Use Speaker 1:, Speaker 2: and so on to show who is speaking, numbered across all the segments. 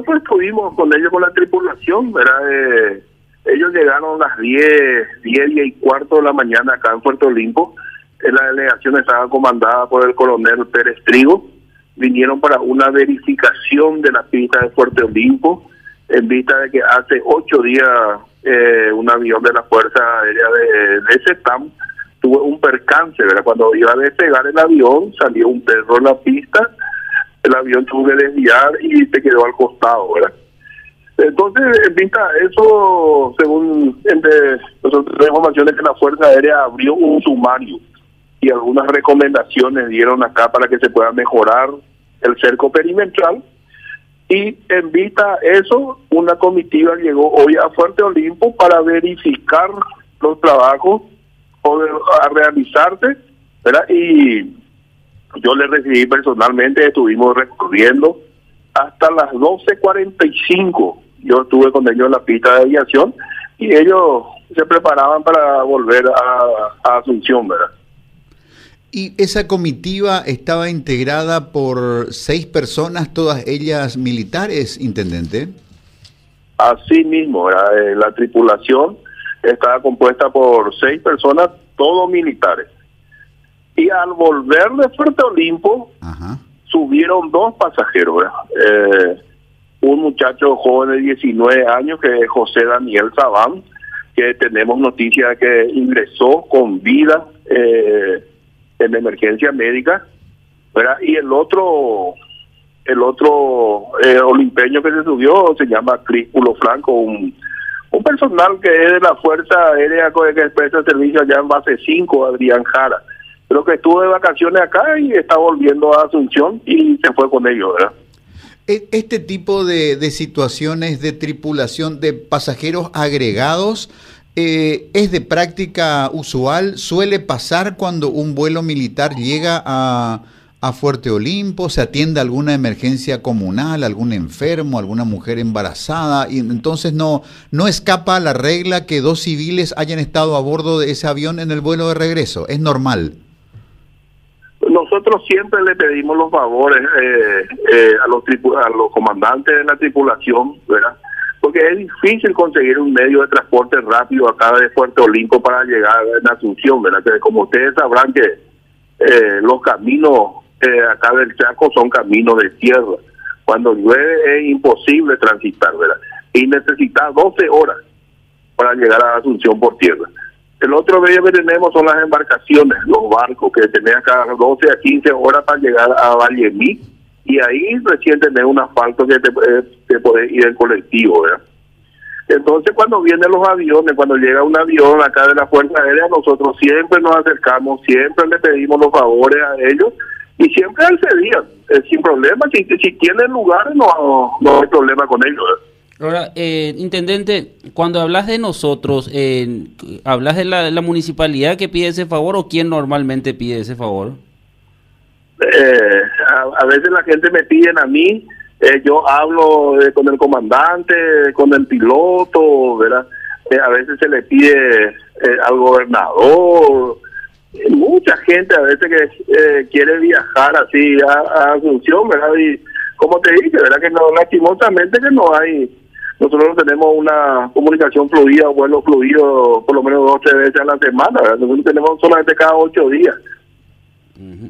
Speaker 1: nosotros estuvimos con ellos, con la tripulación, ¿verdad? Eh, ellos llegaron a las 10, 10 y cuarto de la mañana acá en Puerto Limpo. La delegación estaba comandada por el coronel Pérez Trigo. Vinieron para una verificación de la pista de Puerto Olimpo en vista de que hace ocho días eh, un avión de la Fuerza Aérea de, de CETAM tuvo un percance, ¿verdad? Cuando iba a despegar el avión, salió un perro en la pista, el avión tuvo que desviar y se quedó al costado, ¿verdad? Entonces, en vista eso, según entre nosotros informaciones que la Fuerza Aérea abrió un sumario y algunas recomendaciones dieron acá para que se pueda mejorar el cerco perimetral y en vista eso, una comitiva llegó hoy a Fuerte Olimpo para verificar los trabajos a realizarse, ¿verdad? Y yo le recibí personalmente, estuvimos recorriendo hasta las 12.45. Yo estuve con ellos en la pista de aviación y ellos se preparaban para volver a, a Asunción, ¿verdad?
Speaker 2: Y esa comitiva estaba integrada por seis personas, todas ellas militares, intendente.
Speaker 1: Así mismo, eh, la tripulación estaba compuesta por seis personas, todos militares. Y al volver de Fuerte Olimpo, subieron dos pasajeros. Eh, un muchacho joven de 19 años, que es José Daniel Sabán, que tenemos noticia que ingresó con vida. Eh, en emergencia médica, ¿verdad? Y el otro, el otro eh, olimpeño que se subió se llama Críspulo Franco, un, un personal que es de la Fuerza Aérea que expresa servicio allá en base 5, Adrián Jara. Pero que estuvo de vacaciones acá y está volviendo a Asunción y se fue con ellos, ¿verdad?
Speaker 2: E, este tipo de, situaciones de tripulación de pasajeros agregados eh, ¿Es de práctica usual? ¿Suele pasar cuando un vuelo militar llega a, a Fuerte Olimpo? ¿Se atiende alguna emergencia comunal, algún enfermo, alguna mujer embarazada? Y entonces no, no escapa la regla que dos civiles hayan estado a bordo de ese avión en el vuelo de regreso. ¿Es normal?
Speaker 1: Nosotros siempre le pedimos los favores eh, eh, a, los a los comandantes de la tripulación, ¿verdad? porque es difícil conseguir un medio de transporte rápido acá de Puerto Olimpo para llegar a Asunción, ¿verdad? Que como ustedes sabrán que eh, los caminos eh, acá del Chaco son caminos de tierra. Cuando llueve es imposible transitar, ¿verdad? Y necesita 12 horas para llegar a Asunción por tierra. El otro medio que tenemos son las embarcaciones, los barcos, que tenemos acá 12 a 15 horas para llegar a Vallemí y ahí recién tenés un asfalto que te, te podés ir en colectivo, ¿verdad? Entonces cuando vienen los aviones, cuando llega un avión acá de la Fuerza Aérea, nosotros siempre nos acercamos, siempre le pedimos los favores a ellos y siempre accedían, eh, sin problema, si, si tienen lugar no, no hay problema con ellos.
Speaker 3: Ahora, eh, intendente, cuando hablas de nosotros, eh, ¿hablas de la, municipalidad que pide ese favor o quién normalmente pide ese favor?
Speaker 1: eh, a, veces la gente me piden a mí, eh, yo hablo eh, con el comandante, con el piloto, ¿verdad? Eh, a veces se le pide al gobernador, mucha gente a veces que quiere viajar así a, Asunción, ¿verdad? Y como te dije, ¿verdad? Que no, lastimosamente que no hay, nosotros no tenemos una comunicación fluida, vuelo fluido por lo menos dos o tres veces a la semana, ¿verdad? Nosotros tenemos solamente cada ocho días.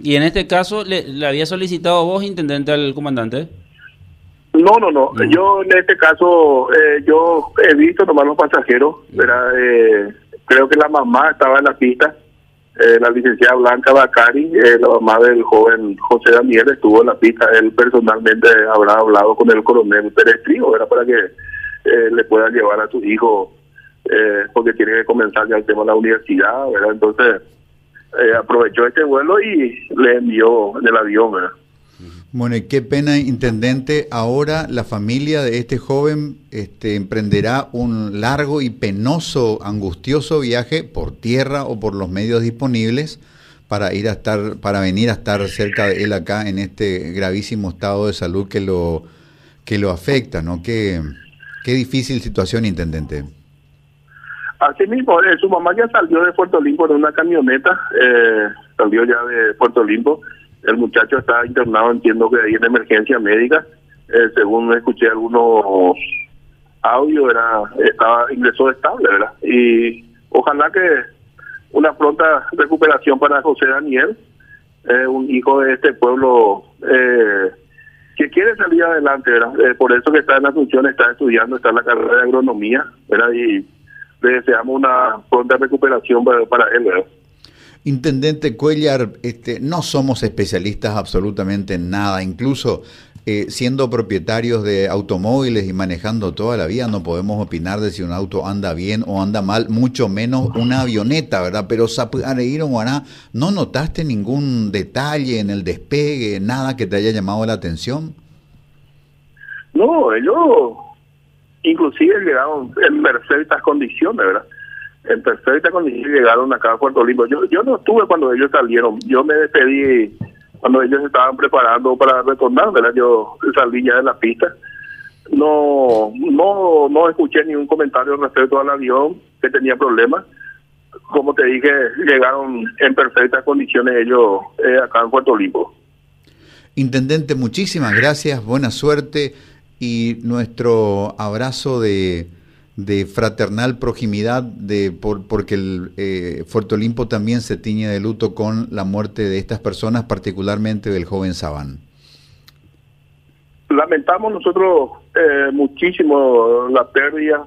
Speaker 3: ¿Y en este caso le, había solicitado vos, intendente, al comandante?
Speaker 1: No, no, no. Yo en este caso, eh, yo he visto tomar los pasajeros, eh, creo que la mamá estaba en la pista, eh, la licenciada Blanca Bacari, la mamá del joven José Daniel estuvo en la pista, él personalmente habrá hablado con el coronel Pérez Trigo, era para que le pueda llevar a su hijo, porque tiene que comenzar ya el tema de la universidad, ¿verdad? Entonces eh, aprovechó este vuelo y le envió del avión, ¿verdad?
Speaker 2: Bueno, y qué pena, intendente. Ahora la familia de este joven este, emprenderá un largo y penoso, angustioso viaje por tierra o por los medios disponibles para ir a estar, para venir a estar cerca de él acá en este gravísimo estado de salud que lo que lo afecta, ¿no? Qué, qué difícil situación, intendente.
Speaker 1: Así mismo, eh, su mamá ya salió de Puerto Limpo en una camioneta, eh, salió ya de Puerto Limpo. El muchacho está internado, entiendo que ahí en emergencia médica. eh, según escuché algunos audios, era estaba ingresó estable, ¿verdad? Y ojalá que una pronta recuperación para José Daniel, eh, un hijo de este pueblo adelante, ¿verdad? Eh, por eso que está en la función, está estudiando, está en la carrera de agronomía, ¿verdad? Y le deseamos una pronta recuperación para, para él, ¿verdad?
Speaker 2: Intendente Cuellar, este, no somos especialistas absolutamente en nada, incluso eh, siendo propietarios de automóviles y manejando toda la vida, no podemos opinar de si un auto anda bien o anda mal, mucho menos una avioneta, ¿verdad? Pero ¿no notaste ningún detalle en el despegue, nada que te haya llamado la atención?
Speaker 1: No, ellos inclusive llegaron en perfectas condiciones, ¿verdad? en perfecta condición llegaron acá a Puerto Limpo. Yo, yo no estuve cuando ellos salieron, yo me despedí cuando ellos estaban preparando para retornar, ¿verdad? Yo salí ya de la pista. No, no, no escuché ningún comentario respecto al avión que tenía problemas. Como te dije, llegaron en perfectas condiciones ellos eh, acá en Puerto Limpo.
Speaker 2: Intendente, muchísimas gracias, buena suerte y nuestro abrazo de de fraternal proximidad, de por, porque el eh, Puerto Olimpo también se tiñe de luto con la muerte de estas personas, particularmente del joven Sabán.
Speaker 1: Lamentamos nosotros eh, muchísimo la pérdida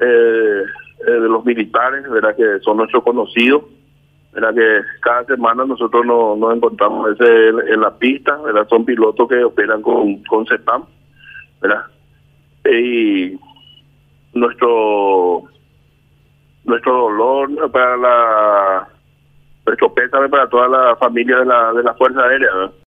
Speaker 1: eh, eh, de los militares, ¿verdad? que son nuestros conocidos, ¿verdad? que cada semana nosotros nos, encontramos ese, en, la pista, ¿verdad? son pilotos que operan con, con CEPAM, ¿verdad? y nuestro nuestro dolor para la nuestro pésame para toda la familia de la de la fuerza aérea